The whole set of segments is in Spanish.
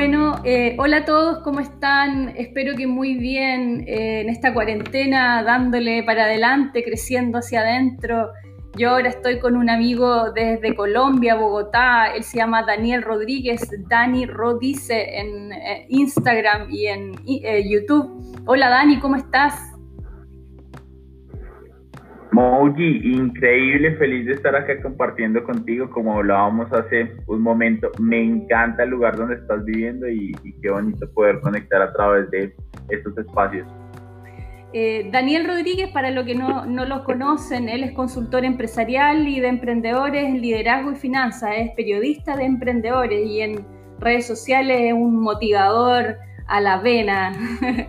Bueno, eh, hola a todos, ¿cómo están? Espero que muy bien eh, en esta cuarentena, dándole para adelante, creciendo hacia adentro. Yo ahora estoy con un amigo desde Colombia, Bogotá. Él se llama Daniel Rodríguez, Dani Rodice en eh, Instagram y en YouTube. Hola Dani, ¿cómo estás? Moji, increíble, feliz de estar acá compartiendo contigo, como hablábamos hace un momento. Me encanta el lugar donde estás viviendo y, qué bonito poder conectar a través de estos espacios. Eh, Daniel Rodríguez, para los que no, no lo conocen, él es consultor empresarial y de emprendedores en liderazgo y finanzas, es periodista de emprendedores y en redes sociales es un motivador a la vena.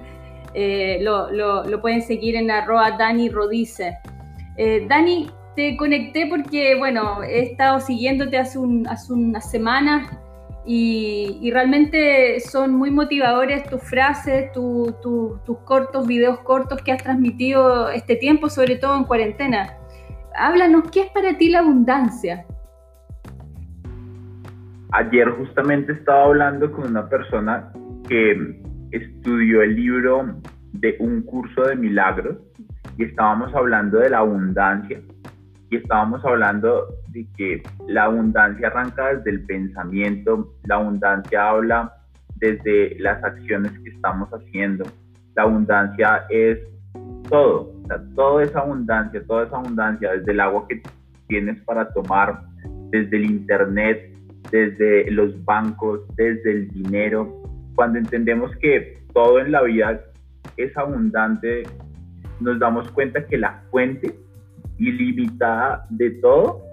Eh, lo, lo, lo, pueden seguir en arroba Dani Rodice. Eh, Dani, te conecté porque, bueno, he estado siguiéndote hace, unas semanas y, realmente son muy motivadores tus frases, tus cortos, videos cortos que has transmitido este tiempo, sobre todo en cuarentena. Háblanos, ¿qué es para ti la abundancia? Ayer justamente estaba hablando con una persona que estudió el libro de un curso de milagros estábamos hablando de la abundancia y estábamos hablando de que la abundancia arranca desde el pensamiento, la abundancia habla desde las acciones que estamos haciendo, la abundancia es todo, o sea, toda esa abundancia, toda esa abundancia, desde el agua que tienes para tomar, desde el internet, desde los bancos, desde el dinero, cuando entendemos que todo en la vida es abundante, nos damos cuenta que la fuente ilimitada de todo,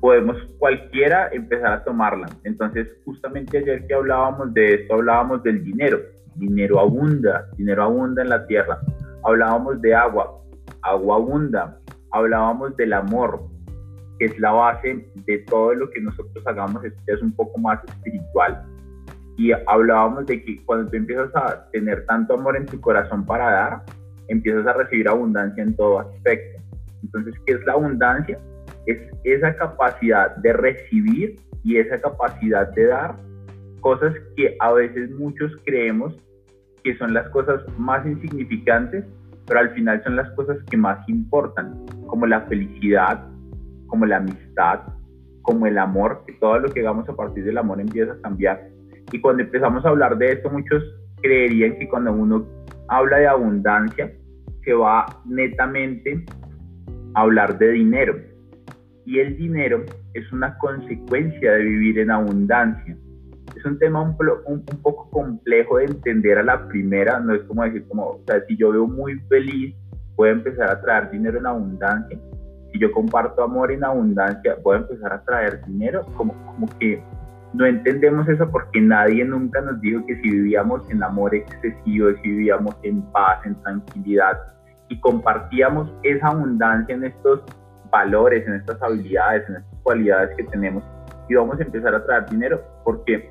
podemos cualquiera empezar a tomarla. Entonces, justamente ayer que hablábamos de esto, hablábamos del dinero. Dinero abunda, dinero abunda en la tierra. Hablábamos de agua, agua abunda. Hablábamos del amor, que es la base de todo lo que nosotros hagamos, es un poco más espiritual. Y hablábamos de que cuando tú empiezas a tener tanto amor en tu corazón para dar, empiezas a recibir abundancia en todo aspecto. Entonces, ¿qué es la abundancia? Es esa capacidad de recibir y esa capacidad de dar cosas que a veces muchos creemos que son las cosas más insignificantes, pero al final son las cosas que más importan, como la felicidad, como la amistad, como el amor, que todo lo que hagamos a partir del amor empieza a cambiar. Y cuando empezamos a hablar de esto, muchos creerían que cuando uno habla de abundancia, se va netamente a hablar de dinero. Y el dinero es una consecuencia de vivir en abundancia. Es un tema un, poco complejo de entender a la primera, no es como decir, como, o sea, si yo veo muy feliz, puedo empezar a traer dinero en abundancia. Si yo comparto amor en abundancia, puedo empezar a traer dinero, como, como que no entendemos eso porque nadie nunca nos dijo que si vivíamos en amor excesivo, si vivíamos en paz, en tranquilidad y compartíamos esa abundancia en estos valores, en estas habilidades, en estas cualidades que tenemos, íbamos a empezar a traer dinero porque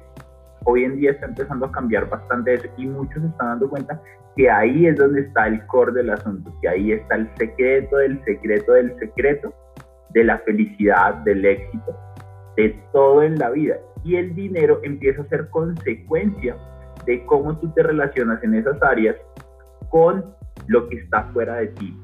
hoy en día está empezando a cambiar bastante eso y muchos están dando cuenta que ahí es donde está el core del asunto, que ahí está el secreto del secreto del secreto de la felicidad, del éxito, de todo en la vida y el dinero empieza a ser consecuencia de cómo tú te relacionas en esas áreas con lo que está fuera de ti.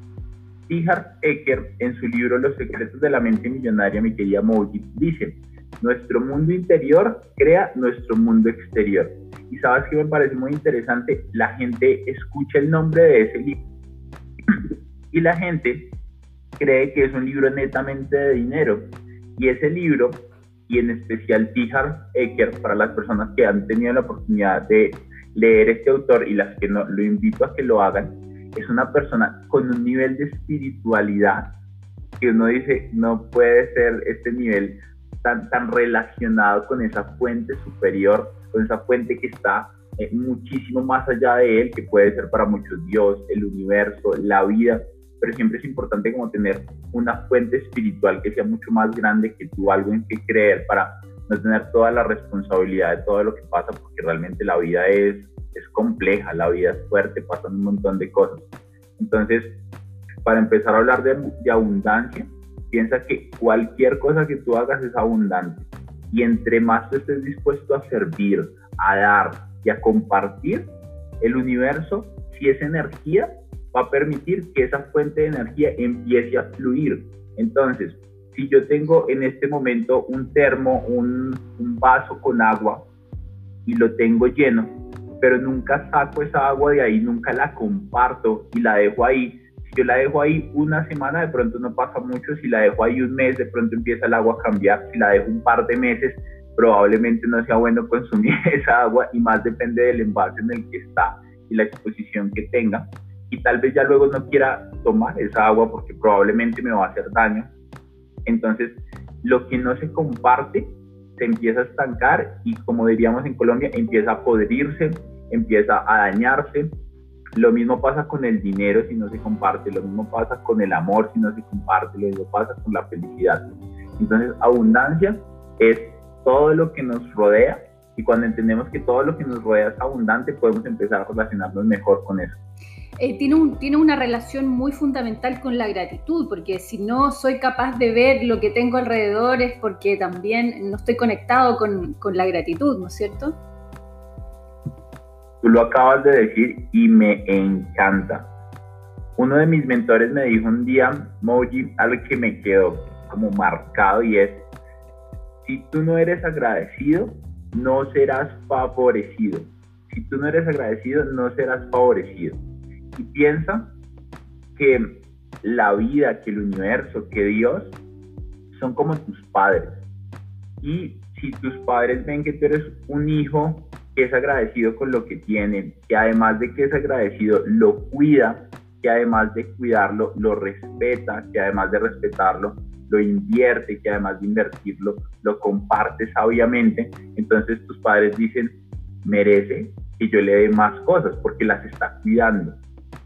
Richard Ecker, en su libro Los secretos de la mente millonaria, mi querida Moji, dice, nuestro mundo interior crea nuestro mundo exterior. Y sabes que me parece muy interesante, la gente escucha el nombre de ese libro y la gente cree que es un libro netamente de dinero. Y ese libro y en especial Tihar Eker, para las personas que han tenido la oportunidad de leer este autor y las que no, lo invito a que lo hagan, es una persona con un nivel de espiritualidad que uno dice, no puede ser este nivel tan, tan relacionado con esa fuente superior, con esa fuente que está eh, muchísimo más allá de él, que puede ser para muchos Dios, el universo, la vida, pero siempre es importante como tener una fuente espiritual que sea mucho más grande que tú, algo en que creer para no tener toda la responsabilidad de todo lo que pasa, porque realmente la vida es, es compleja, la vida es fuerte, pasan un montón de cosas. Entonces, para empezar a hablar de, abundancia, piensa que cualquier cosa que tú hagas es abundante. Y entre más estés dispuesto a servir, a dar y a compartir, el universo, si es energía, va a permitir que esa fuente de energía empiece a fluir. Entonces, si yo tengo en este momento un termo, un, vaso con agua y lo tengo lleno, pero nunca saco esa agua de ahí, nunca la comparto y la dejo ahí, si yo la dejo ahí una semana, de pronto no pasa mucho. Si la dejo ahí un mes, de pronto empieza el agua a cambiar. Si la dejo un par de meses, probablemente no sea bueno consumir esa agua y más depende del envase en el que está y la exposición que tenga. Y tal vez ya luego no quiera tomar esa agua porque probablemente me va a hacer daño. Entonces, lo que no se comparte se empieza a estancar y como diríamos en Colombia, empieza a podrirse, empieza a dañarse lo mismo pasa con el dinero si no se comparte, lo mismo pasa con el amor si no se comparte, lo mismo pasa con la felicidad. Entonces, abundancia es todo lo que nos rodea y cuando entendemos que todo lo que nos rodea es abundante, podemos empezar a relacionarnos mejor con eso. Eh, tiene, tiene una relación muy fundamental con la gratitud, porque si no soy capaz de ver lo que tengo alrededor es porque también no estoy conectado con, con la gratitud, ¿no es cierto? Tú lo acabas de decir y me encanta. Uno de mis mentores me dijo un día, Moji, algo que me quedó como marcado y es, si tú no eres agradecido, no serás favorecido. Si tú no eres agradecido, no serás favorecido. Y piensa que la vida, que el universo, que Dios son como tus padres. Y si tus padres ven que tú eres un hijo es agradecido con lo que tiene, que además de que es agradecido, lo cuida, que además de cuidarlo, lo respeta, que además de respetarlo, lo invierte, que además de invertirlo, lo comparte sabiamente, entonces tus padres dicen, merece que yo le dé más cosas porque las está cuidando.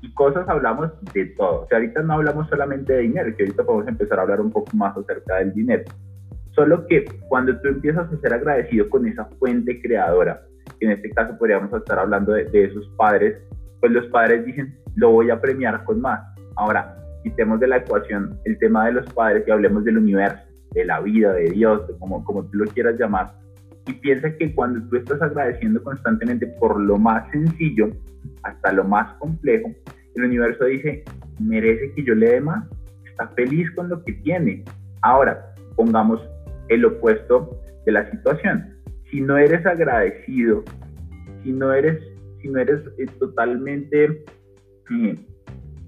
Y cosas hablamos de todo. O sea, ahorita no hablamos solamente de dinero, que ahorita podemos empezar a hablar un poco más acerca del dinero. Solo que cuando tú empiezas a ser agradecido con esa fuente creadora, en este caso podríamos estar hablando de, esos padres, pues los padres dicen, lo voy a premiar con más. Ahora, quitemos de la ecuación el tema de los padres y hablemos del universo, de la vida, de Dios, de como, como tú lo quieras llamar. Y piensa que cuando tú estás agradeciendo constantemente por lo más sencillo hasta lo más complejo, el universo dice, merece que yo le dé más, está feliz con lo que tiene. Ahora, pongamos el opuesto de la situación si no eres agradecido, si no eres, si no eres eh, totalmente eh,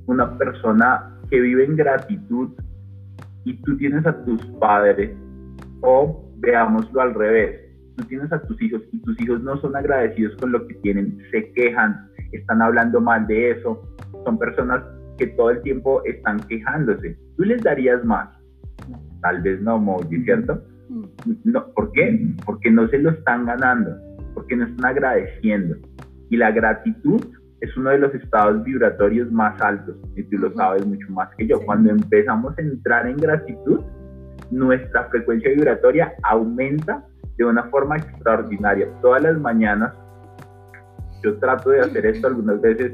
una persona que vive en gratitud y tú tienes a tus padres, o veámoslo al revés, tú tienes a tus hijos y tus hijos no son agradecidos con lo que tienen, se quejan, están hablando mal de eso, son personas que todo el tiempo están quejándose. ¿Tú les darías más? Tal vez no, Moji, ¿cierto? No, ¿Por qué? Porque no se lo están ganando, porque no están agradeciendo. Y la gratitud es uno de los estados vibratorios más altos, y tú lo sabes mucho más que yo. Cuando empezamos a entrar en gratitud, nuestra frecuencia vibratoria aumenta de una forma extraordinaria. Todas las mañanas, yo trato de hacer esto algunas veces,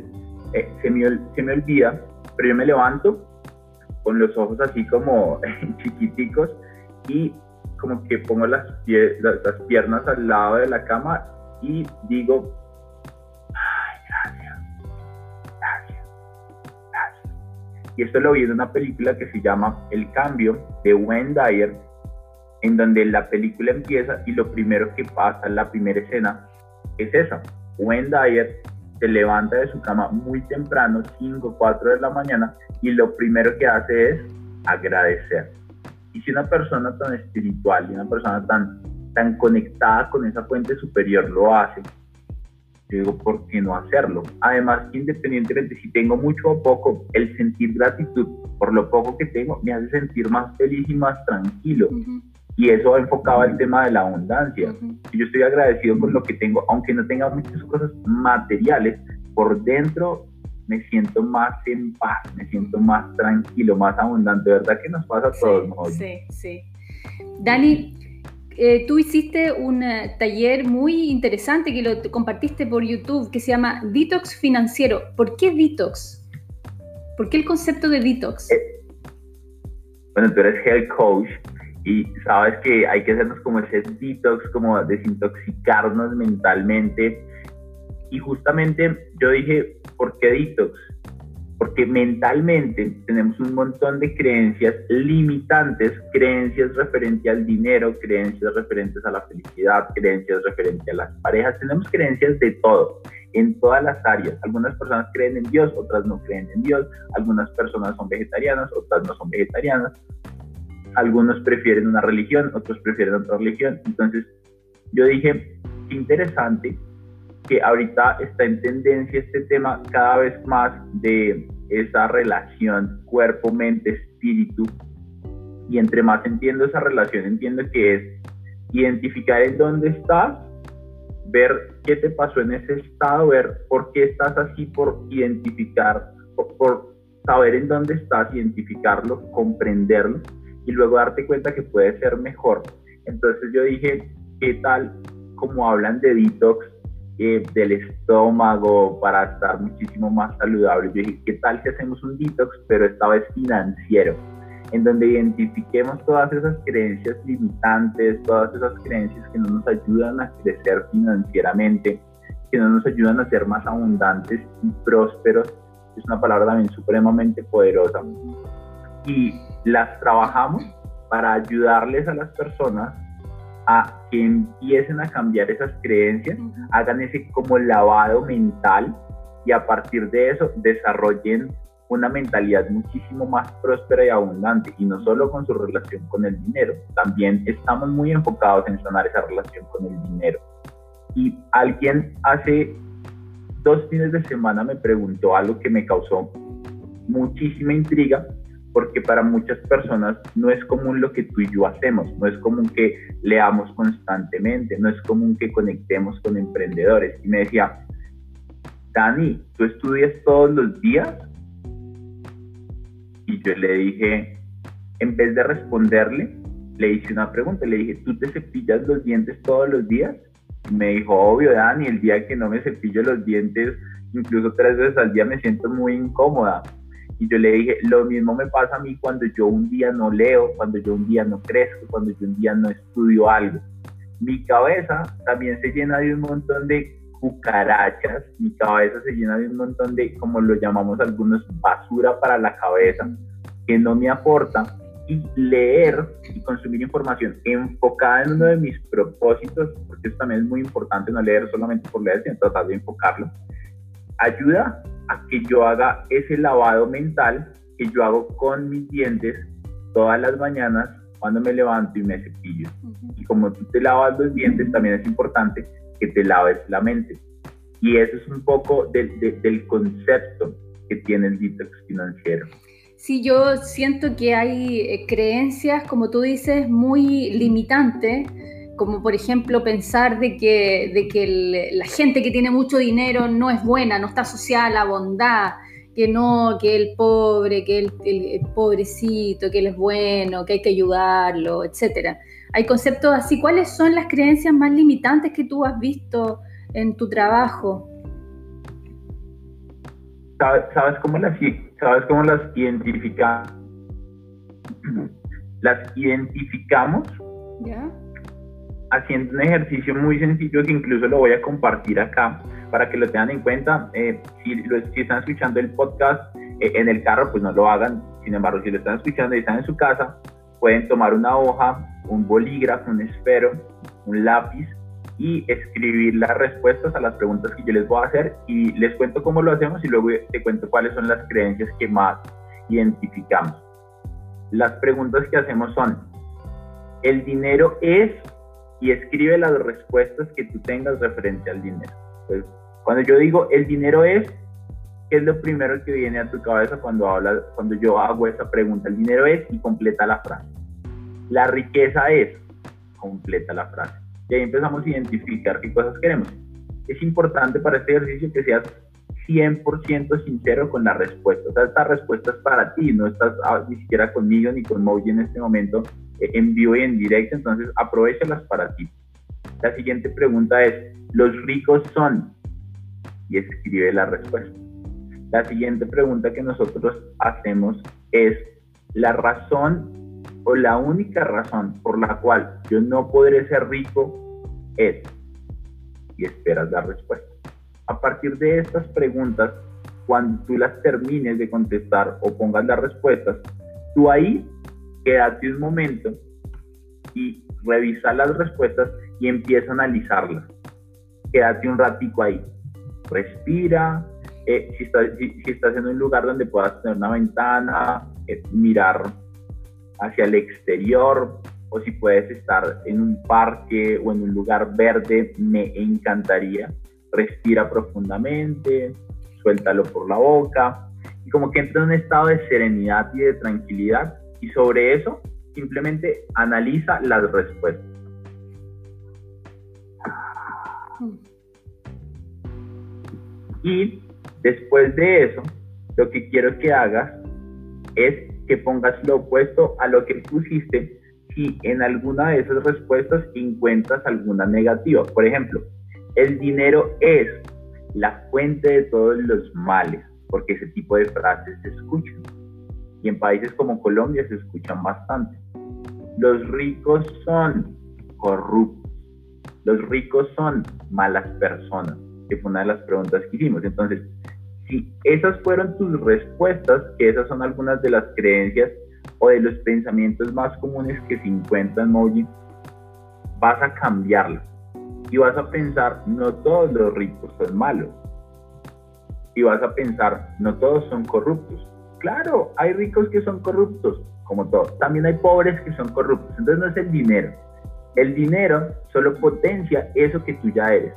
eh, se, me, se me olvida, pero yo me levanto con los ojos así como chiquiticos y como que pongo las, las, piernas al lado de la cama y digo, ay, gracias, gracias, gracias. Y esto lo vi en una película que se llama El Cambio de Wayne Dyer, en donde la película empieza y lo primero que pasa en la primera escena es esa. Wayne Dyer se levanta de su cama muy temprano, 5, 4 de la mañana, y lo primero que hace es agradecer y si una persona tan espiritual y una persona tan, tan conectada con esa fuente superior lo hace, digo, ¿por qué no hacerlo? Además, independientemente si tengo mucho o poco, el sentir gratitud por lo poco que tengo me hace sentir más feliz y más tranquilo. Y eso enfocaba el tema de la abundancia. Yo estoy agradecido con lo que tengo, aunque no tenga muchas cosas materiales, por dentro me siento más en paz, me siento más tranquilo, más abundante. ¿Verdad que nos pasa a todos? Sí, sí. Dani, eh, tú hiciste un eh, taller muy interesante que lo compartiste por YouTube que se llama Detox Financiero. ¿Por qué Detox? ¿Por qué el concepto de Detox? Eh, bueno, tú eres health coach y sabes que hay que hacernos como ese detox, como desintoxicarnos mentalmente. Y justamente yo dije, ¿por qué detox? Porque mentalmente tenemos un montón de creencias limitantes, creencias referentes al dinero, creencias referentes a la felicidad, creencias referentes a las parejas, tenemos creencias de todo en todas las áreas. Algunas personas creen en Dios, otras no creen en Dios. Algunas personas son vegetarianas, otras no son vegetarianas algunos prefieren una religión, otros prefieren otra religión. Entonces, yo dije, qué interesante que ahorita está en tendencia este tema cada vez más de esa relación cuerpo, mente, espíritu. Y entre más entiendo esa relación, entiendo que es identificar en dónde estás, ver qué te pasó en ese estado, ver por qué estás así, por identificar, por, saber en dónde estás, identificarlo, comprenderlo y luego darte cuenta que puede ser mejor. Entonces yo dije, ¿qué tal como hablan de detox eh, del estómago para estar muchísimo más saludable? Yo dije, ¿qué tal si hacemos un detox, pero esta vez financiero? En donde identifiquemos todas esas creencias limitantes, todas esas creencias que no nos ayudan a crecer financieramente, que no nos ayudan a ser más abundantes y prósperos. Es una palabra también supremamente poderosa. Y las trabajamos para ayudarles a las personas a que empiecen a cambiar esas creencias, hagan ese como lavado mental y a partir de eso desarrollen una mentalidad muchísimo más próspera y abundante y no solo con su relación con el dinero, también estamos muy enfocados en sanar esa relación con el dinero. Y alguien hace dos fines de semana me preguntó algo que me causó muchísima intriga porque para muchas personas no es común lo que tú y yo hacemos, no es común que leamos constantemente, no es común que conectemos con emprendedores. Y me decía, Dani, ¿tú estudias todos los días? Y yo le dije, en vez de responderle, le hice una pregunta, le dije, ¿tú te cepillas los dientes todos los días? Y me dijo, obvio, Dani, el día que no me cepillo los dientes, incluso tres veces al día me siento muy incómoda y yo le dije, lo mismo me pasa a mí cuando yo un día no leo, cuando yo un día no crezco, cuando yo un día no estudio algo. Mi cabeza también se llena de un montón de cucarachas, mi cabeza se llena de un montón de, como lo llamamos algunos, basura para la cabeza, que no me aporta. Y leer y consumir información enfocada en uno de mis propósitos, porque eso también es muy importante, no leer solamente por leer, sino tratar de enfocarlo, ayuda a que yo haga ese lavado mental que yo hago con mis dientes todas las mañanas cuando me levanto y me cepillo. Y como tú te lavas los dientes, también es importante que te laves la mente. Y eso es un poco del, del concepto que tiene el detox financiero. Sí, yo siento que hay eh, creencias, como tú dices, muy limitantes como por ejemplo pensar de que, de que la gente que tiene mucho dinero no es buena, no está asociada a la bondad, que no, que el pobre, que el, el, pobrecito, que él es bueno, que hay que ayudarlo, etc. Hay conceptos así. ¿Cuáles son las creencias más limitantes que tú has visto en tu trabajo? ¿Sabes, cómo las, sabes cómo las identificamos? Las identificamos ¿Ya? Haciendo un ejercicio muy sencillo que incluso lo voy a compartir acá para que lo tengan en cuenta. Eh, si, lo, están escuchando el podcast eh, en el carro, pues no lo hagan. Sin embargo, si lo están escuchando y están en su casa, pueden tomar una hoja, un bolígrafo, un esfero, un lápiz y escribir las respuestas a las preguntas que yo les voy a hacer y les cuento cómo lo hacemos y luego te cuento cuáles son las creencias que más identificamos. Las preguntas que hacemos son, ¿el dinero es y escribe las respuestas que tú tengas referente al dinero. Pues, cuando yo digo el dinero es, ¿qué es lo primero que viene a tu cabeza cuando hablas, cuando yo hago esa pregunta? El dinero es y completa la frase. La riqueza es, completa la frase. Y ahí empezamos a identificar qué cosas queremos. Es importante para este ejercicio que seas 100% sincero con la respuesta. O sea, esta respuesta es para ti, no estás ah, ni siquiera conmigo ni con Moji en este momento en vivo y en directo, entonces aprovechalas para ti. La siguiente pregunta es, ¿los ricos son? Y escribe la respuesta. La siguiente pregunta que nosotros hacemos es, ¿la razón o la única razón por la cual yo no podré ser rico es, y esperas la respuesta. A partir de estas preguntas, cuando tú las termines de contestar o pongas las respuestas, tú ahí quédate un momento y revisa las respuestas y empieza a analizarlas. Quédate un ratico ahí. Respira. Eh, si, estás, si, estás en un lugar donde puedas tener una ventana, eh, mirar hacia el exterior, o si puedes estar en un parque o en un lugar verde, me encantaría. Respira profundamente, suéltalo por la boca y como que entra en un estado de serenidad y de tranquilidad y sobre eso simplemente analiza las respuestas. Y después de eso, lo que quiero que hagas es que pongas lo opuesto a lo que pusiste si en alguna de esas respuestas encuentras alguna negativa. Por ejemplo, el dinero es la fuente de todos los males, porque ese tipo de frases se escuchan. Y en países como Colombia se escuchan bastante. Los ricos son corruptos. Los ricos son malas personas, que fue una de las preguntas que hicimos. Entonces, si esas fueron tus respuestas, que esas son algunas de las creencias o de los pensamientos más comunes que se encuentran, Moji, vas a cambiarlas y vas a pensar, no todos los ricos son malos. Y vas a pensar, no todos son corruptos. Claro, hay ricos que son corruptos, como todos. También hay pobres que son corruptos. Entonces no es el dinero. El dinero solo potencia eso que tú ya eres.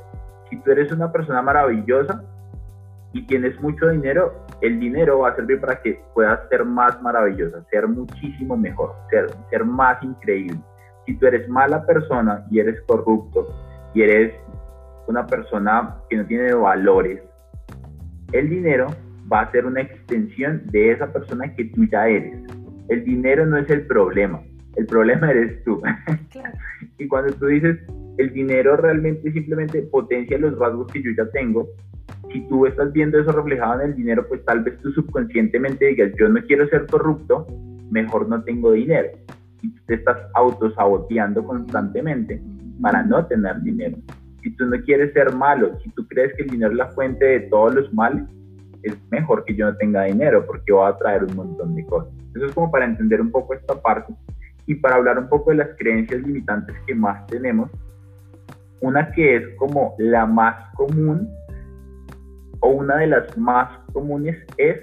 Si tú eres una persona maravillosa y tienes mucho dinero, el dinero va a servir para que puedas ser más maravillosa, ser muchísimo mejor, ser, ser más increíble. Si tú eres mala persona y eres corrupto, y eres una persona que no tiene valores, el dinero va a ser una extensión de esa persona que tú ya eres. El dinero no es el problema, el problema eres tú. y cuando tú dices, el dinero realmente simplemente potencia los rasgos que yo ya tengo, si tú estás viendo eso reflejado en el dinero, pues tal vez tú subconscientemente digas, yo no quiero ser corrupto, mejor no tengo dinero. Y tú te estás autosaboteando constantemente para no tener dinero. Si tú no quieres ser malo, si tú crees que el dinero es la fuente de todos los males, es mejor que yo no tenga dinero porque va a traer un montón de cosas. Eso es como para entender un poco esta parte y para hablar un poco de las creencias limitantes que más tenemos. Una que es como la más común o una de las más comunes es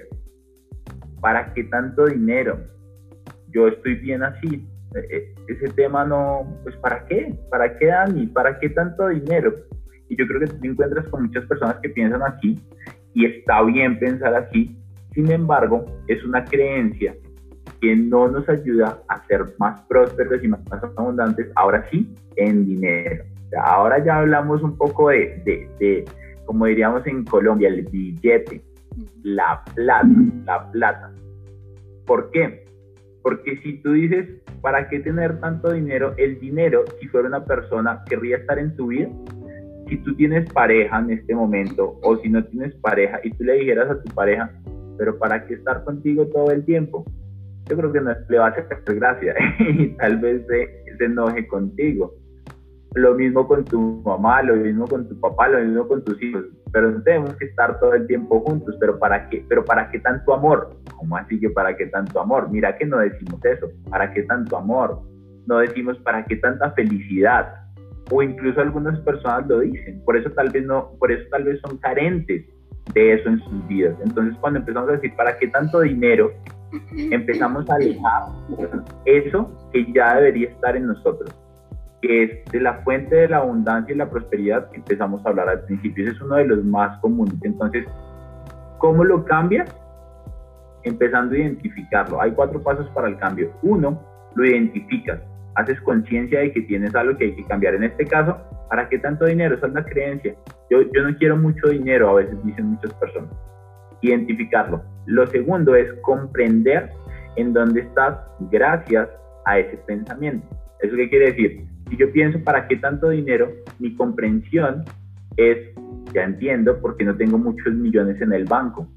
¿para qué tanto dinero? Yo estoy bien así, eh, ese tema no, pues ¿para qué? ¿Para qué Dani? ¿Para qué tanto dinero? Y yo creo que tú te encuentras con muchas personas que piensan así y está bien pensar así, sin embargo, es una creencia que no nos ayuda a ser más prósperos y más, abundantes, ahora sí, en dinero. ahora ya hablamos un poco de, de, de, como diríamos en Colombia, el billete, la plata, la plata. ¿Por qué? Porque si tú dices, ¿para qué tener tanto dinero? El dinero, si fuera una persona, querría estar en tu vida. Si tú tienes pareja en este momento o si no tienes pareja y tú le dijeras a tu pareja, pero ¿para qué estar contigo todo el tiempo? Yo creo que no le va a hacer gracia y tal vez se, se enoje contigo. Lo mismo con tu mamá, lo mismo con tu papá, lo mismo con tus hijos. Pero no tenemos que estar todo el tiempo juntos. ¿Pero para qué? ¿Pero para qué tanto amor? ¿Cómo así que para qué tanto amor? Mira que no decimos eso. ¿Para qué tanto amor? No decimos para qué tanta felicidad. O incluso algunas personas lo dicen. Por eso tal vez no, por eso tal vez son carentes de eso en sus vidas. Entonces cuando empezamos a decir para qué tanto dinero, empezamos a alejar eso que ya debería estar en nosotros que es de la fuente de la abundancia y la prosperidad que empezamos a hablar al principio. Ese es uno de los más comunes. Entonces, ¿cómo lo cambias? Empezando a identificarlo. Hay cuatro pasos para el cambio. Uno, lo identificas. Haces conciencia de que tienes algo que hay que cambiar. En este caso, ¿para qué tanto dinero? Esa es la creencia. Yo, yo no quiero mucho dinero, a veces dicen muchas personas. Identificarlo. Lo segundo es comprender en dónde estás gracias a ese pensamiento. ¿Eso qué quiere decir? Si yo pienso, ¿para qué tanto dinero? Mi comprensión es, ya entiendo, porque no tengo muchos millones en el banco.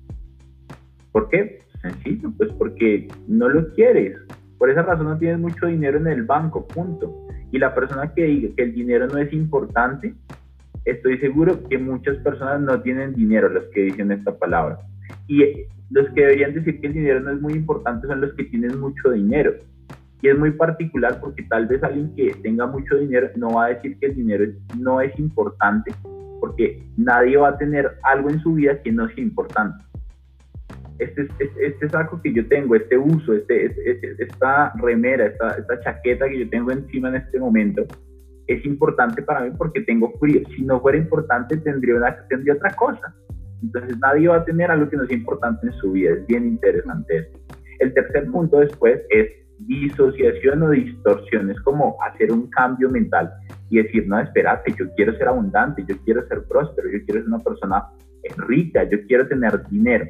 ¿Por qué? Sencillo, pues porque no lo quieres. Por esa razón no tienes mucho dinero en el banco, punto. Y la persona que diga que el dinero no es importante, estoy seguro que muchas personas no tienen dinero, los que dicen esta palabra. Y los que deberían decir que el dinero no es muy importante son los que tienen mucho dinero. Y es muy particular porque tal vez alguien que tenga mucho dinero no va a decir que el dinero no es importante, porque nadie va a tener algo en su vida que no sea importante. Este, este, este saco que yo tengo, este uso, este, este, esta remera, esta, esta chaqueta que yo tengo encima en este momento, es importante para mí porque tengo frío. Si no fuera importante, tendría, una, tendría otra cosa. Entonces nadie va a tener algo que no sea importante en su vida. Es bien interesante esto. El tercer punto después es disociación o distorsión. Es como hacer un cambio mental y decir, no, espérate, yo quiero ser abundante, yo quiero ser próspero, yo quiero ser una persona rica, yo quiero tener dinero.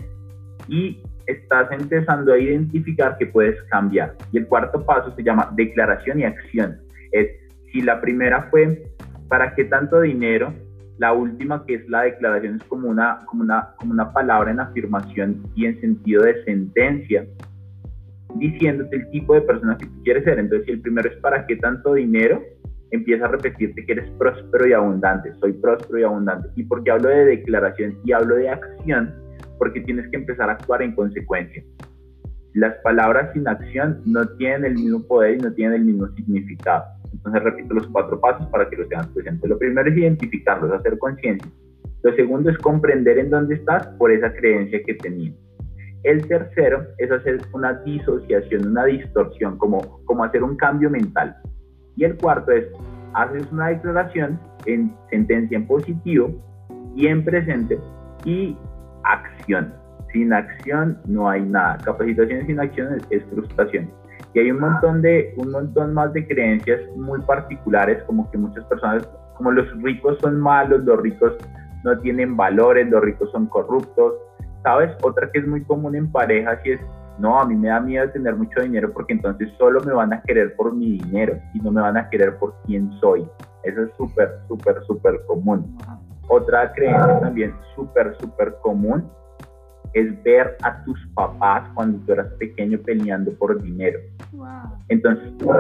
Y estás empezando a identificar que puedes cambiar. Y el cuarto paso se llama declaración y acción. Es si la primera fue, ¿para qué tanto dinero? La última, que es la declaración, es como una, como una, como una palabra en afirmación y en sentido de sentencia, diciéndote el tipo de persona que tú quieres ser. Entonces, si el primero es ¿para qué tanto dinero? Empieza a repetirte que eres próspero y abundante. Soy próspero y abundante. ¿Y porque hablo de declaración y hablo de acción? Porque tienes que empezar a actuar en consecuencia. Las palabras sin acción no tienen el mismo poder y no tienen el mismo significado. Entonces repito los cuatro pasos para que lo tengan presente. Lo primero es identificarlos, hacer conciencia. Lo segundo es comprender en dónde estás por esa creencia que tenías. El tercero es hacer una disociación, una distorsión, como, como hacer un cambio mental. Y el cuarto es, haces una declaración en sentencia en positivo y en presente y acción. Sin acción no hay nada. Capacitación sin acción es frustración. Y hay un montón, de, un montón más de creencias muy particulares, como que muchas personas, como los ricos son malos, los ricos no tienen valores, los ricos son corruptos. ¿Sabes? Otra que es muy común en parejas y es, no, a mí me da miedo tener mucho dinero porque entonces solo me van a querer por mi dinero y no me van a querer por quién soy. Eso es súper, súper, súper común. Otra creencia también súper, súper común es ver a tus papás cuando tú eras pequeño peleando por dinero. Entonces tú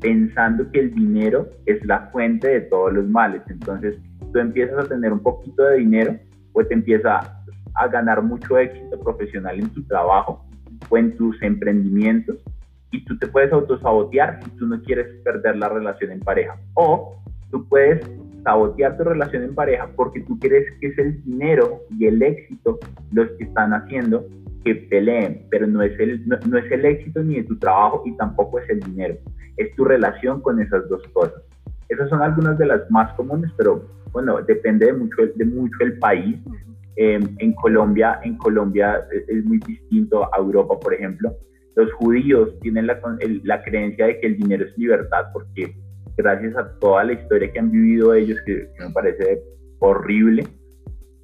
pensando que el dinero es la fuente de todos los males. Entonces tú empiezas a tener un poquito de dinero o te empieza a ganar mucho éxito profesional en tu trabajo o en tus emprendimientos y tú te puedes autosabotear si tú no quieres perder la relación en pareja. O tú puedes sabotear tu relación en pareja porque tú crees que es el dinero y el éxito los que están haciendo que peleen, pero no es, el, no, es el éxito ni de tu trabajo y tampoco es el dinero, es tu relación con esas dos cosas. Esas son algunas de las más comunes, pero bueno, depende de mucho, de mucho el país. Em, en Colombia, en Colombia es, muy distinto a Europa, por ejemplo. Los judíos tienen la, la creencia de que el dinero es libertad porque gracias a toda la historia que han vivido ellos, que, me parece horrible,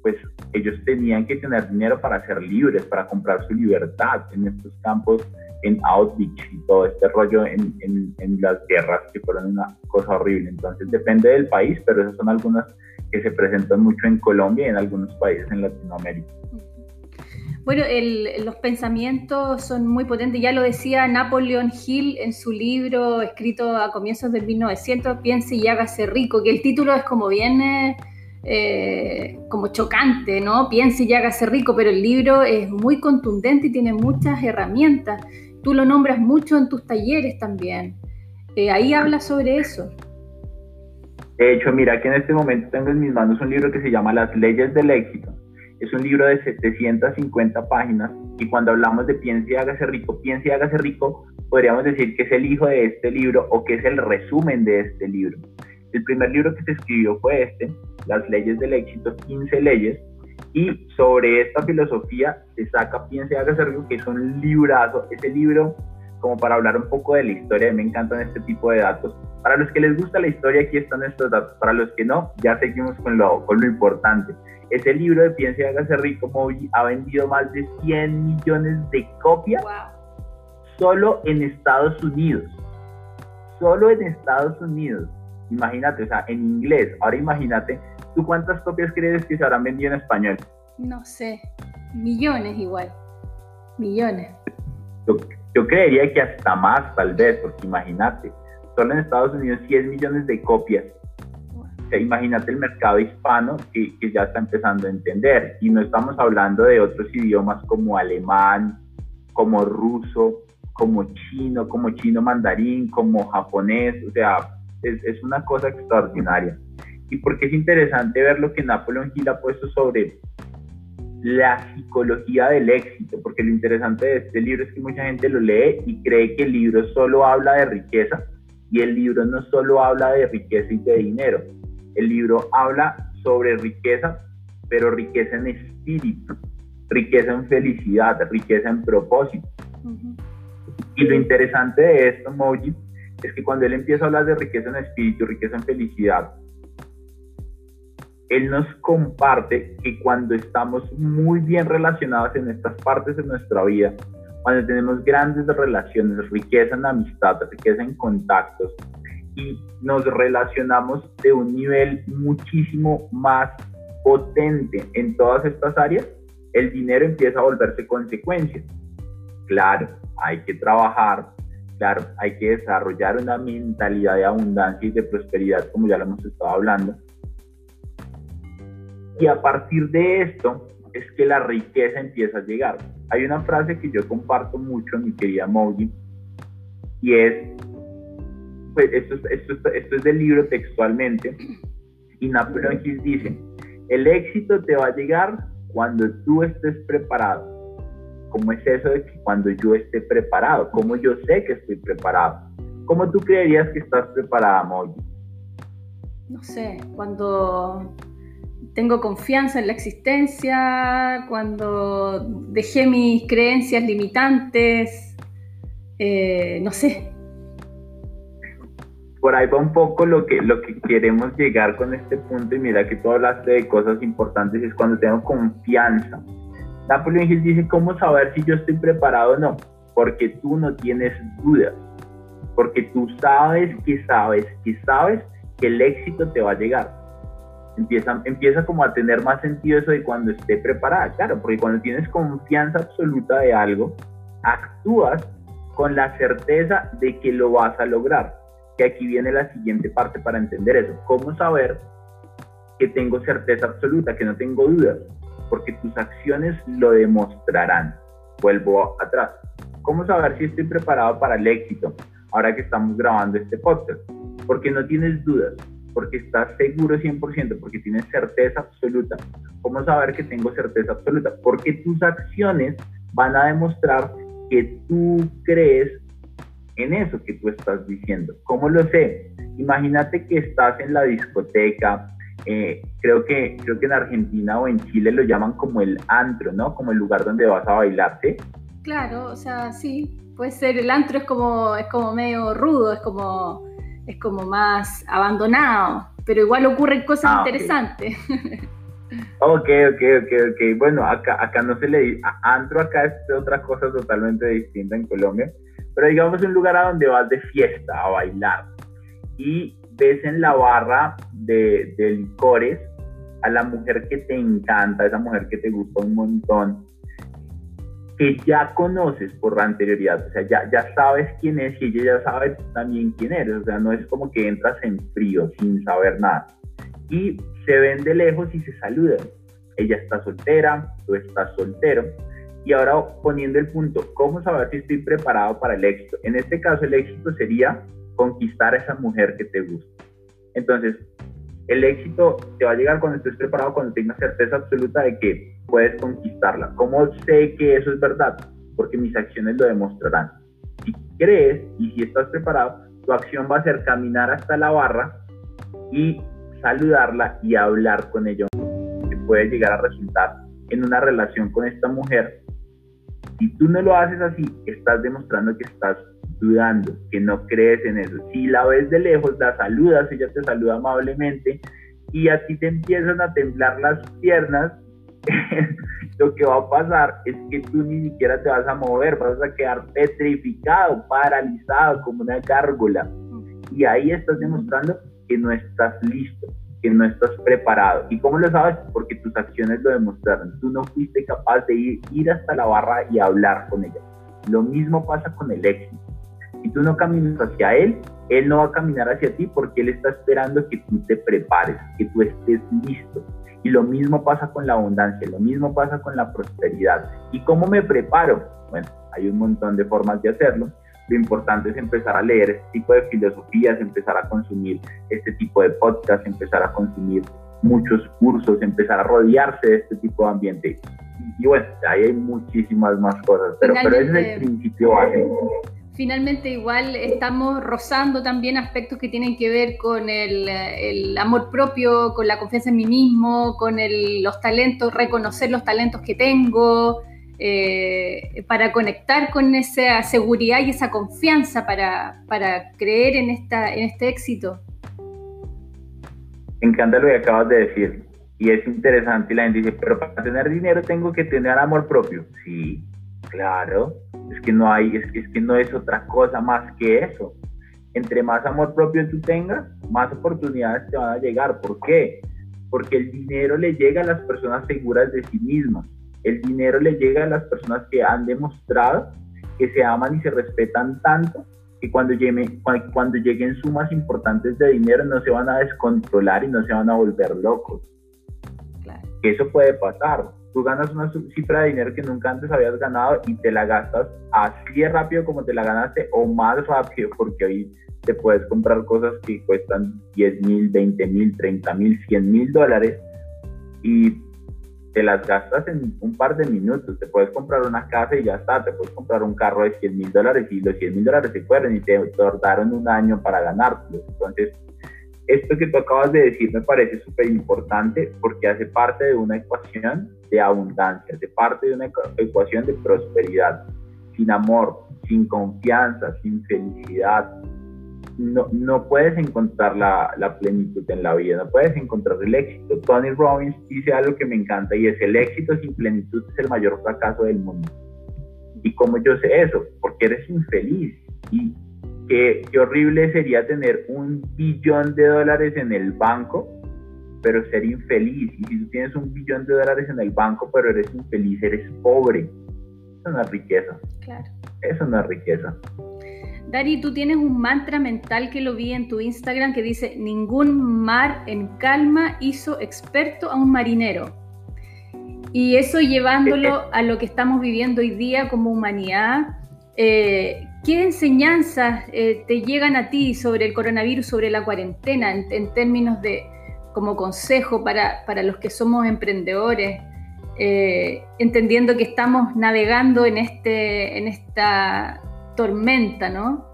pues ellos tenían que tener dinero para ser libres, para comprar su libertad en estos campos, en Outreach y todo este rollo en, en, las guerras que fueron una cosa horrible. Entonces depende del país, pero esas son algunas que se presentan mucho en Colombia y en algunos países en Latinoamérica. Bueno, los pensamientos son muy potentes. Ya lo decía Napoleon Hill en su libro escrito a comienzos del 1900, Piense y hágase rico, que el título es como bien eh, como chocante, ¿no? Piense y hágase rico, pero el libro es muy contundente y tiene muchas herramientas. Tú lo nombras mucho en tus talleres también. Eh, ahí habla sobre eso. De hecho, mira que en este momento tengo en mis manos un libro que se llama Las leyes del éxito es un libro de 750 páginas y cuando hablamos de Piense y hágase rico, Piense y hágase rico, podríamos decir que es el hijo de este libro o que es el resumen de este libro. El primer libro que se escribió fue este, Las leyes del éxito, 15 leyes, y sobre esta filosofía se saca Piense y hágase rico, que es un librazo. Ese libro, como para hablar un poco de la historia, me encantan este tipo de datos. Para los que les gusta la historia, aquí están estos datos. Para los que no, ya seguimos con lo, con lo importante. Ese libro de Piense y hágase rico, Moby, ha vendido más de 100 millones de copias solo en Estados Unidos. Solo en Estados Unidos. Imagínate, o sea, en inglés. Ahora imagínate, ¿tú cuántas copias crees que se habrán vendido en español? No sé, millones igual. Millones. Yo creería que hasta más, tal vez, porque imagínate, solo en Estados Unidos 100 millones de copias. O sea, imagínate el mercado hispano que, que ya está empezando a entender. Y no estamos hablando de otros idiomas como alemán, como ruso, como chino, como chino mandarín, como japonés. O sea, es, es una cosa extraordinaria. Y porque es interesante ver lo que Napoleon Hill ha puesto sobre la psicología del éxito, porque lo interesante de este libro es que mucha gente lo lee y cree que el libro solo habla de riqueza y el libro no solo habla de riqueza y de dinero, el libro habla sobre riqueza, pero riqueza en espíritu, riqueza en felicidad, riqueza en propósito. Y lo interesante de esto, Moji, es que cuando él empieza a hablar de riqueza en espíritu, riqueza en felicidad, él nos comparte que cuando estamos muy bien relacionados en estas partes de nuestra vida, cuando tenemos grandes relaciones, riqueza en amistad, riqueza en contactos, y nos relacionamos de un nivel muchísimo más potente en todas estas áreas, el dinero empieza a volverse consecuencia. Claro, hay que trabajar, claro, hay que desarrollar una mentalidad de abundancia y de prosperidad, como ya lo hemos estado hablando, y a partir de esto es que la riqueza empieza a llegar. Hay una frase que yo comparto mucho, mi querida Moji, y es, pues esto, esto, esto es del libro textualmente, y Napoleon Hill dice, el éxito te va a llegar cuando tú estés preparado. ¿Cómo es eso de que cuando yo esté preparado? ¿Cómo yo sé que estoy preparado? ¿Cómo tú creerías que estás preparada, Moji? No sé, cuando tengo confianza en la existencia, cuando dejé mis creencias limitantes, eh, no sé. Por ahí va un poco lo que, lo que queremos llegar con este punto y mira que tú hablaste de cosas importantes, es cuando tengo confianza. Napoleon Hill dice, ¿cómo saber si yo estoy preparado o no? Porque tú no tienes dudas, porque tú sabes que sabes que sabes que el éxito te va a llegar empieza, empieza como a tener más sentido eso de cuando esté preparada, claro, porque cuando tienes confianza absoluta de algo, actúas con la certeza de que lo vas a lograr. Que aquí viene la siguiente parte para entender eso. ¿Cómo saber que tengo certeza absoluta, que no tengo dudas? Porque tus acciones lo demostrarán. Vuelvo atrás. ¿Cómo saber si estoy preparado para el éxito ahora que estamos grabando este podcast? Porque no tienes dudas porque estás seguro 100%, porque tienes certeza absoluta. ¿Cómo saber que tengo certeza absoluta? Porque tus acciones van a demostrar que tú crees en eso que tú estás diciendo. ¿Cómo lo sé? Imagínate que estás en la discoteca, eh, creo, que, creo que en Argentina o en Chile lo llaman como el antro, ¿no? Como el lugar donde vas a bailar, ¿sí? Claro, o sea, sí, puede ser, el antro es como, es como medio rudo, es como es como más abandonado, pero igual ocurren cosas ah, interesantes. Ok, ok, ok, ok. Bueno, acá, acá no se le dice, antro acá es otra cosa totalmente distinta en Colombia, pero digamos un lugar a donde vas de fiesta, a bailar, y ves en la barra de, de licores a la mujer que te encanta, esa mujer que te gusta un montón, que ya conoces por la anterioridad, o sea, ya, ya sabes quién es y ella ya sabe también quién eres, o sea, no es como que entras en frío sin saber nada. Y se ven de lejos y se saludan. Ella está soltera, tú estás soltero. Y ahora poniendo el punto, ¿cómo saber si estoy preparado para el éxito? En este caso el éxito sería conquistar a esa mujer que te gusta. Entonces, el éxito te va a llegar cuando estés preparado, cuando tengas certeza absoluta de que puedes conquistarla. ¿Cómo sé que eso es verdad? Porque mis acciones lo demostrarán. Si crees y si estás preparado, tu acción va a ser caminar hasta la barra y saludarla y hablar con ella. Que puede llegar a resultar en una relación con esta mujer. Si tú no lo haces así, estás demostrando que estás dudando, que no crees en eso. Si la ves de lejos, la saludas, ella te saluda amablemente y a ti te empiezan a temblar las piernas, lo que va a pasar es que tú ni siquiera te vas a mover, vas a quedar petrificado, paralizado como una gárgola. Y ahí estás demostrando que no estás listo, que no estás preparado. ¿Y cómo lo sabes? Porque tus acciones lo demostraron. Tú no fuiste capaz de ir, ir hasta la barra y hablar con ella Lo mismo pasa con el éxito. Si tú no caminas hacia él, él no va a caminar hacia ti porque él está esperando que tú te prepares, que tú estés listo. Y lo mismo pasa con la abundancia, lo mismo pasa con la prosperidad. ¿Y cómo me preparo? Bueno, hay un montón de formas de hacerlo. Lo importante es empezar a leer este tipo de filosofías, empezar a consumir este tipo de podcasts, empezar a consumir muchos cursos, empezar a rodearse de este tipo de ambiente. Y, bueno, ahí hay muchísimas más cosas, pero, pero ese es el principio básico. Finalmente igual estamos rozando también aspectos que tienen que ver con el, amor propio, con la confianza en mí mismo, con los talentos, reconocer los talentos que tengo, eh, para conectar con esa seguridad y esa confianza para, creer en, esta, este éxito. Me encanta lo que acabas de decir. Y es interesante la gente dice, pero para tener dinero tengo que tener amor propio. Sí, claro. Es que no hay, es que, es que no es otra cosa más que eso. Entre más amor propio tú tengas, más oportunidades te van a llegar. ¿Por qué? Porque el dinero le llega a las personas seguras de sí mismas. El dinero le llega a las personas que han demostrado que se aman y se respetan tanto que cuando, lleguen, cuando lleguen sumas importantes de dinero no se van a descontrolar y no se van a volver locos. eso puede pasar. Tú ganas una cifra de dinero que nunca antes habías ganado y te la gastas así de rápido como te la ganaste o más rápido porque hoy te puedes comprar cosas que cuestan 10 mil, 20 mil, 30 mil, 100 mil dólares y te las gastas en un par de minutos. Te puedes comprar una casa y ya está. Te puedes comprar un carro de 100 mil dólares y los 100 mil dólares se fueron y te tardaron un año para ganártelos. Entonces, esto que tú acabas de decir me parece súper importante porque hace parte de una ecuación de abundancia, hace parte de una ecuación de prosperidad. Sin amor, sin confianza, sin felicidad, no, no puedes encontrar la, la, plenitud en la vida, no puedes encontrar el éxito. Tony Robbins dice algo que me encanta y es el éxito sin plenitud es el mayor fracaso del mundo. ¿Y cómo yo sé eso? Porque eres infeliz. Y qué, qué horrible sería tener un billón de dólares en el banco, pero ser infeliz. Y si tú tienes un billón de dólares en el banco, pero eres infeliz, eres pobre. Eso no es riqueza. Claro. Eso no es riqueza. Dari, tú tienes un mantra mental que lo vi en tu Instagram que dice, ningún mar en calma hizo experto a un marinero. Y eso llevándolo a lo que estamos viviendo hoy día como humanidad, eh, ¿qué enseñanzas eh, te llegan a ti sobre el coronavirus, sobre la cuarentena, en, términos de como consejo para, para, los que somos emprendedores, eh, entendiendo que estamos navegando en, este, en esta tormenta, ¿no?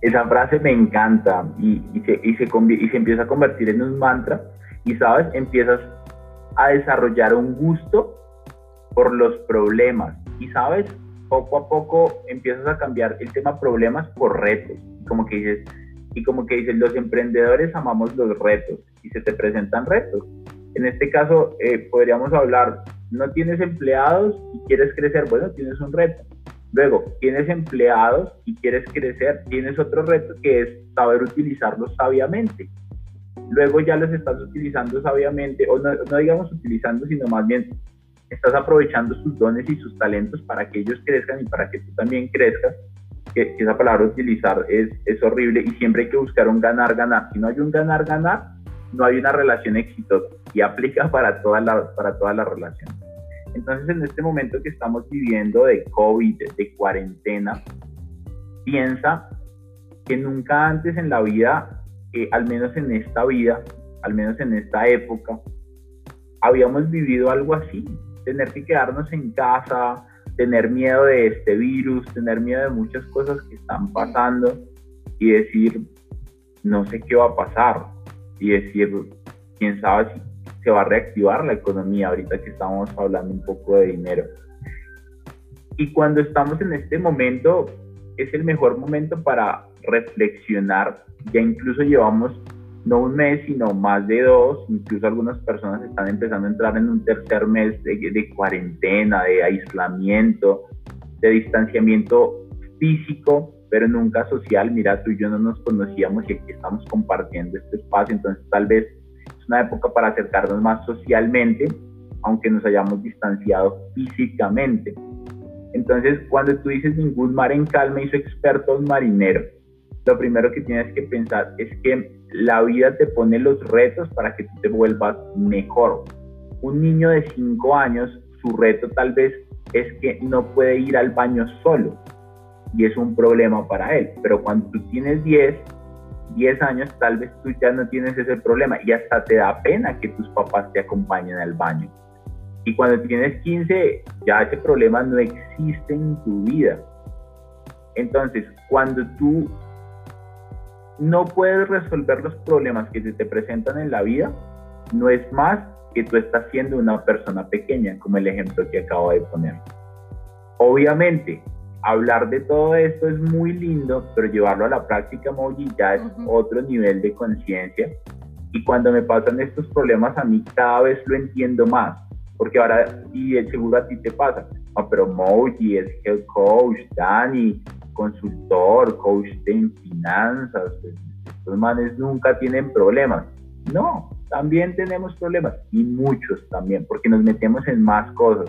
Esa frase me encanta y, se, y, se, y se empieza a convertir en un mantra y, ¿sabes? Empiezas a desarrollar un gusto por los problemas y, ¿sabes? Poco a poco empiezas a cambiar el tema problemas por retos. Como que dices, y como que dices, los emprendedores amamos los retos y se te presentan retos. En este caso, eh, podríamos hablar no tienes empleados y quieres crecer, bueno, tienes un reto. Luego, tienes empleados y quieres crecer, tienes otro reto que es saber utilizarlos sabiamente. Luego ya los estás utilizando sabiamente, o no, digamos utilizando, sino más bien estás aprovechando sus dones y sus talentos para que ellos crezcan y para que tú también crezcas. Que, esa palabra utilizar es, es horrible y siempre hay que buscar un ganar-ganar. Si no hay un ganar-ganar, no hay una relación exitosa y aplica para todas la, para toda la relación. Entonces, en este momento que estamos viviendo de COVID, de cuarentena, piensa que nunca antes en la vida, eh, al menos en esta vida, al menos en esta época, habíamos vivido algo así, tener que quedarnos en casa, tener miedo de este virus, tener miedo de muchas cosas que están pasando y decir, no sé qué va a pasar, y decir, quién sabe si se va a reactivar la economía ahorita que estamos hablando un poco de dinero. Y cuando estamos en este momento, es el mejor momento para reflexionar. Ya incluso llevamos no un mes, sino más de dos. Incluso algunas personas están empezando a entrar en un tercer mes de, cuarentena, de aislamiento, de distanciamiento físico pero nunca social. Mira, tú y yo no nos conocíamos y aquí estamos compartiendo este espacio, entonces tal vez es una época para acercarnos más socialmente, aunque nos hayamos distanciado físicamente. Entonces, cuando tú dices ningún mar en calma hizo experto un marinero, lo primero que tienes que pensar es que la vida te pone los retos para que tú te vuelvas mejor. Un niño de 5 años, su reto tal vez es que no puede ir al baño solo y es un problema para él. Pero cuando tú tienes 10, 10 años, tal vez tú ya no tienes ese problema y hasta te da pena que tus papás te acompañen al baño. Y cuando tienes 15, ya ese problema no existe en tu vida. Entonces, cuando tú no puedes resolver los problemas que se te presentan en la vida, no es más que tú estás siendo una persona pequeña, como el ejemplo que acabo de poner. Obviamente, hablar de todo esto es muy lindo, pero llevarlo a la práctica, Moji, ya es otro nivel de conciencia. Y cuando me pasan estos problemas a mí, cada vez lo entiendo más. Porque ahora, y seguro a ti te pasa, ah, pero Moji es head coach, Dani, consultor, coach de finanzas, pues, estos manes nunca tienen problemas. No, también tenemos problemas y muchos también, porque nos metemos en más cosas.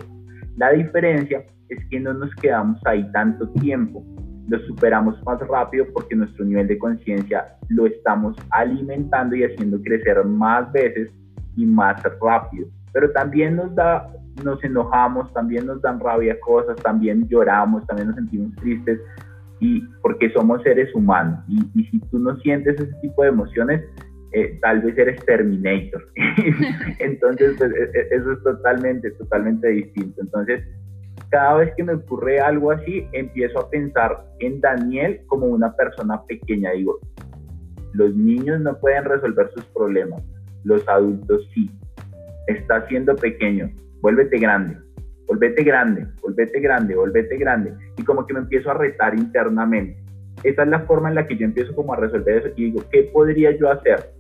La diferencia es que no nos quedamos ahí tanto tiempo, lo superamos más rápido porque nuestro nivel de conciencia lo estamos alimentando y haciendo crecer más veces y más rápido. Pero también nos da, nos enojamos, también nos dan rabia cosas, también lloramos, también nos sentimos tristes, y porque somos seres humanos y, si tú no sientes ese tipo de emociones, eh, tal vez eres Terminator. Entonces, pues, e, e, eso es totalmente, totalmente distinto. Entonces, cada vez que me ocurre algo así, empiezo a pensar en Daniel como una persona pequeña. Digo, los niños no pueden resolver sus problemas, los adultos sí. Está siendo pequeño, vuélvete grande volvete grande, volvete grande, volvete grande. Y como que me empiezo a retar internamente. Esa es la forma en la que yo empiezo como a resolver eso y digo, ¿qué podría yo hacer?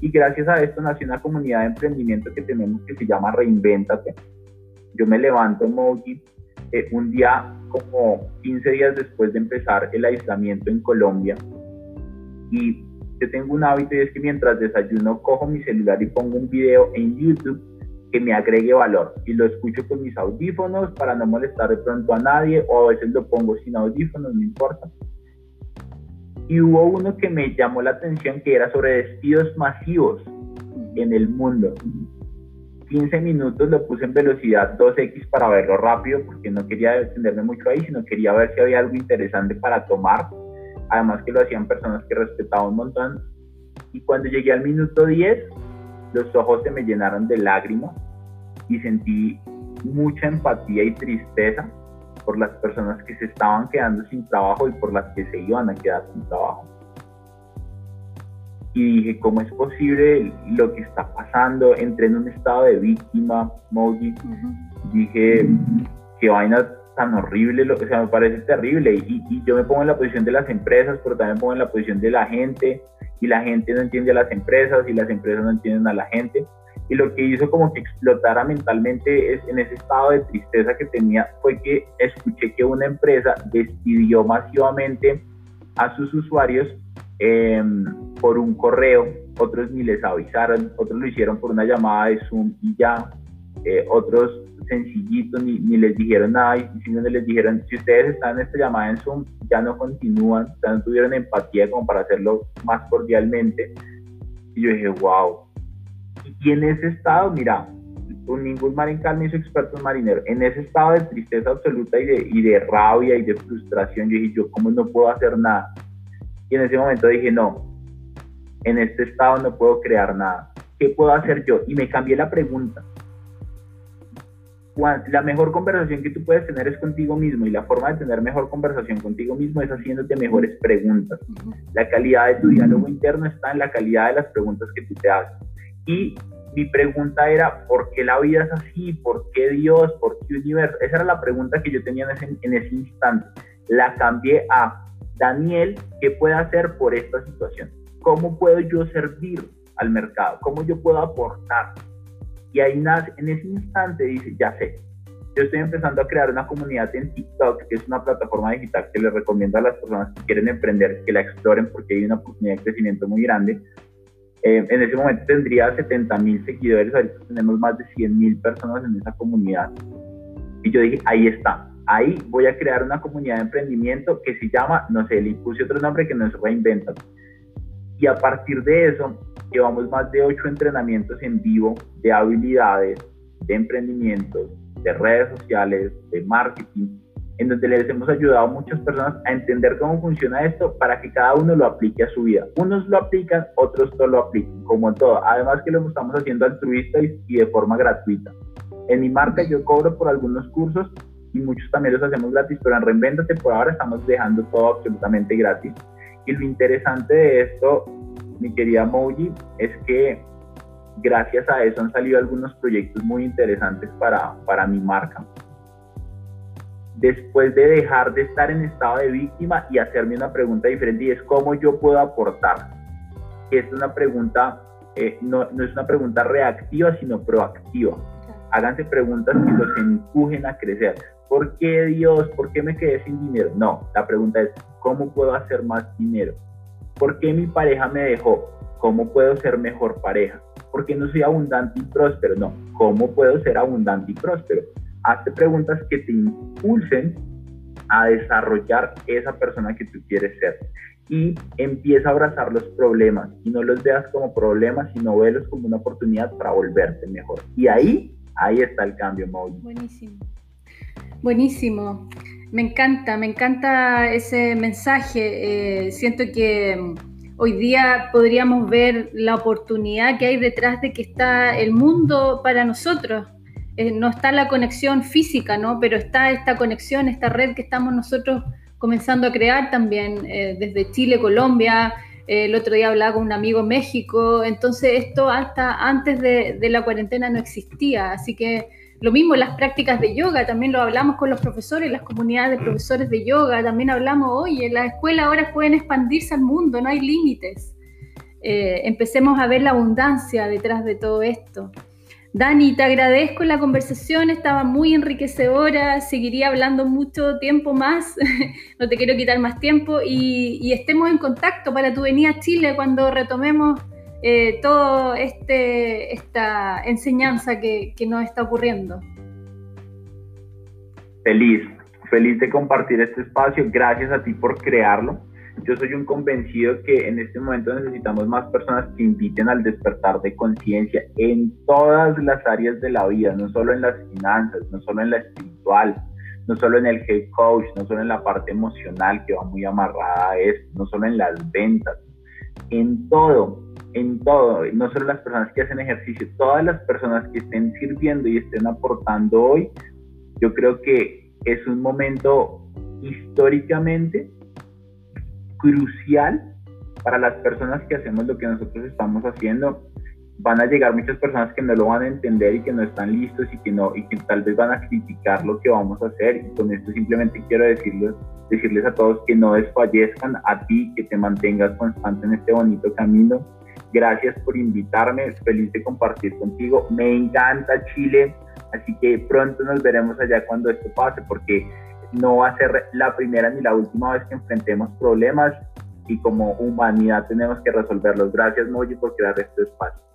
Y gracias a esto nació una comunidad de emprendimiento que tenemos que se llama Reinvéntate. Yo me levanto, Moji, eh, un día como 15 días después de empezar el aislamiento en Colombia y yo tengo un hábito y es que mientras desayuno cojo mi celular y pongo un video en YouTube que me agregue valor y lo escucho con mis audífonos para no molestar de pronto a nadie o a veces lo pongo sin audífonos, no importa. Y hubo uno que me llamó la atención que era sobre despidos masivos en el mundo. 15 minutos lo puse en velocidad 2x para verlo rápido porque no quería detenerme mucho ahí, sino quería ver si había algo interesante para tomar. Además que lo hacían personas que respetaba un montón. Y cuando llegué al minuto 10, los ojos se me llenaron de lágrimas y sentí mucha empatía y tristeza por las personas que se estaban quedando sin trabajo y por las que se iban a quedar sin trabajo. Y dije, ¿cómo es posible lo que está pasando? Entré en un estado de víctima, Moji. Dije, qué vaina tan horrible, o sea, me parece terrible. Y, y, yo me pongo en la posición de las empresas, pero también me pongo en la posición de la gente y la gente no entiende a las empresas y las empresas no entienden a la gente. Y lo que hizo como que explotara mentalmente es, en ese estado de tristeza que tenía fue que escuché que una empresa despidió masivamente a sus usuarios em, por un correo, otros ni les avisaron, otros lo hicieron por una llamada de Zoom y ya, eh, otros sencillitos, ni, ni, les dijeron nada, y simplemente les dijeron, si ustedes están en esta llamada en Zoom, ya no continúan, ya no tuvieron empatía como para hacerlo más cordialmente. Y yo dije, wow. Y en ese estado, mira, ningún mar en calma hizo experto en marinero, en ese estado de tristeza absoluta y de, y de rabia y de frustración, yo dije, yo cómo no puedo hacer nada. Y en ese momento dije, no, en este estado no puedo crear nada. ¿Qué puedo hacer yo? Y me cambié la pregunta la mejor conversación que tú puedes tener es contigo mismo y la forma de tener mejor conversación contigo mismo es haciéndote mejores preguntas. La calidad de tu diálogo interno está en la calidad de las preguntas que tú te haces. Y mi pregunta era, ¿por qué la vida es así? ¿Por qué Dios? ¿Por qué universo? Esa era la pregunta que yo tenía en ese, en ese instante. La cambié a, Daniel, ¿qué puedo hacer por esta situación? ¿Cómo puedo yo servir al mercado? ¿Cómo yo puedo aportar? Y ahí nace, en ese instante dice, ya sé, yo estoy empezando a crear una comunidad en TikTok, que es una plataforma digital que les recomiendo a las personas que quieren emprender, que la exploren porque hay una oportunidad de crecimiento muy grande. Eh, en ese momento tendría 70 mil seguidores, ahorita tenemos más de 100 mil personas en esa comunidad. Y yo dije, ahí está, ahí voy a crear una comunidad de emprendimiento que se llama, no sé, le impuse otro nombre que no es Reinventa. Y a partir de eso, llevamos más de ocho entrenamientos en vivo de habilidades, de emprendimientos, de redes sociales, de marketing, en donde les hemos ayudado a muchas personas a entender cómo funciona esto para que cada uno lo aplique a su vida. Unos lo aplican, otros no lo aplican, como en todo. Además que lo estamos haciendo altruista y, de forma gratuita. En mi marca yo cobro por algunos cursos y muchos también los hacemos gratis, pero en Reinventate por ahora estamos dejando todo absolutamente gratis. Y lo interesante de esto, mi querida Moji, es que gracias a eso han salido algunos proyectos muy interesantes para, para mi marca después de dejar de estar en estado de víctima y hacerme una pregunta diferente y es cómo yo puedo aportar. Es una pregunta, eh, no, no, es una pregunta reactiva, sino proactiva. Háganse preguntas que los empujen a crecer. ¿Por qué Dios? ¿Por qué me quedé sin dinero? No, la pregunta es, ¿cómo puedo hacer más dinero? ¿Por qué mi pareja me dejó? ¿Cómo puedo ser mejor pareja? ¿Por qué no soy abundante y próspero? No, ¿cómo puedo ser abundante y próspero? hazte preguntas que te impulsen a desarrollar esa persona que tú quieres ser. Y empieza a abrazar los problemas y no los veas como problemas, sino velos como una oportunidad para volverte mejor. Y ahí, ahí está el cambio, Maui. Buenísimo. Buenísimo. Me encanta, me encanta ese mensaje. Eh, siento que mm, hoy día podríamos ver la oportunidad que hay detrás de que está el mundo para nosotros eh, no está la conexión física, ¿no? Pero está esta conexión, esta red que estamos nosotros comenzando a crear también eh, desde Chile, Colombia. El otro día hablaba con un amigo en México. Entonces esto hasta antes de, la cuarentena no existía. Así que lo mismo las prácticas de yoga, también lo hablamos con los profesores, las comunidades de profesores de yoga, también hablamos, oye, las escuelas ahora pueden expandirse al mundo, no hay límites. empecemos a ver la abundancia detrás de todo esto. Dani, te agradezco la conversación, estaba muy enriquecedora, seguiría hablando mucho tiempo más, no te quiero quitar más tiempo y, estemos en contacto para tu venida a Chile cuando retomemos eh, toda este, esta enseñanza que, que nos está ocurriendo. Feliz, feliz de compartir este espacio, gracias a ti por crearlo. Yo soy un convencido que en este momento necesitamos más personas que inviten al despertar de conciencia en todas las áreas de la vida, no solo en las finanzas, no solo en la espiritual, no solo en el health coach, no solo en la parte emocional que va muy amarrada a esto, no solo en las ventas, en todo, en todo, no solo las personas que hacen ejercicio, todas las personas que estén sirviendo y estén aportando hoy, yo creo que es un momento históricamente crucial para las personas que hacemos lo que nosotros estamos haciendo. Van a llegar muchas personas que no lo van a entender y que no están listos y que no y que tal vez van a criticar lo que vamos a hacer. Y con esto simplemente quiero decirles, decirles a todos que no desfallezcan, a ti que te mantengas constante en este bonito camino. Gracias por invitarme, feliz de compartir contigo. Me encanta Chile, así que pronto nos veremos allá cuando esto pase, porque no va a ser la primera ni la última vez que enfrentemos problemas y como humanidad tenemos que resolverlos. Gracias, Moji, por crear este espacio.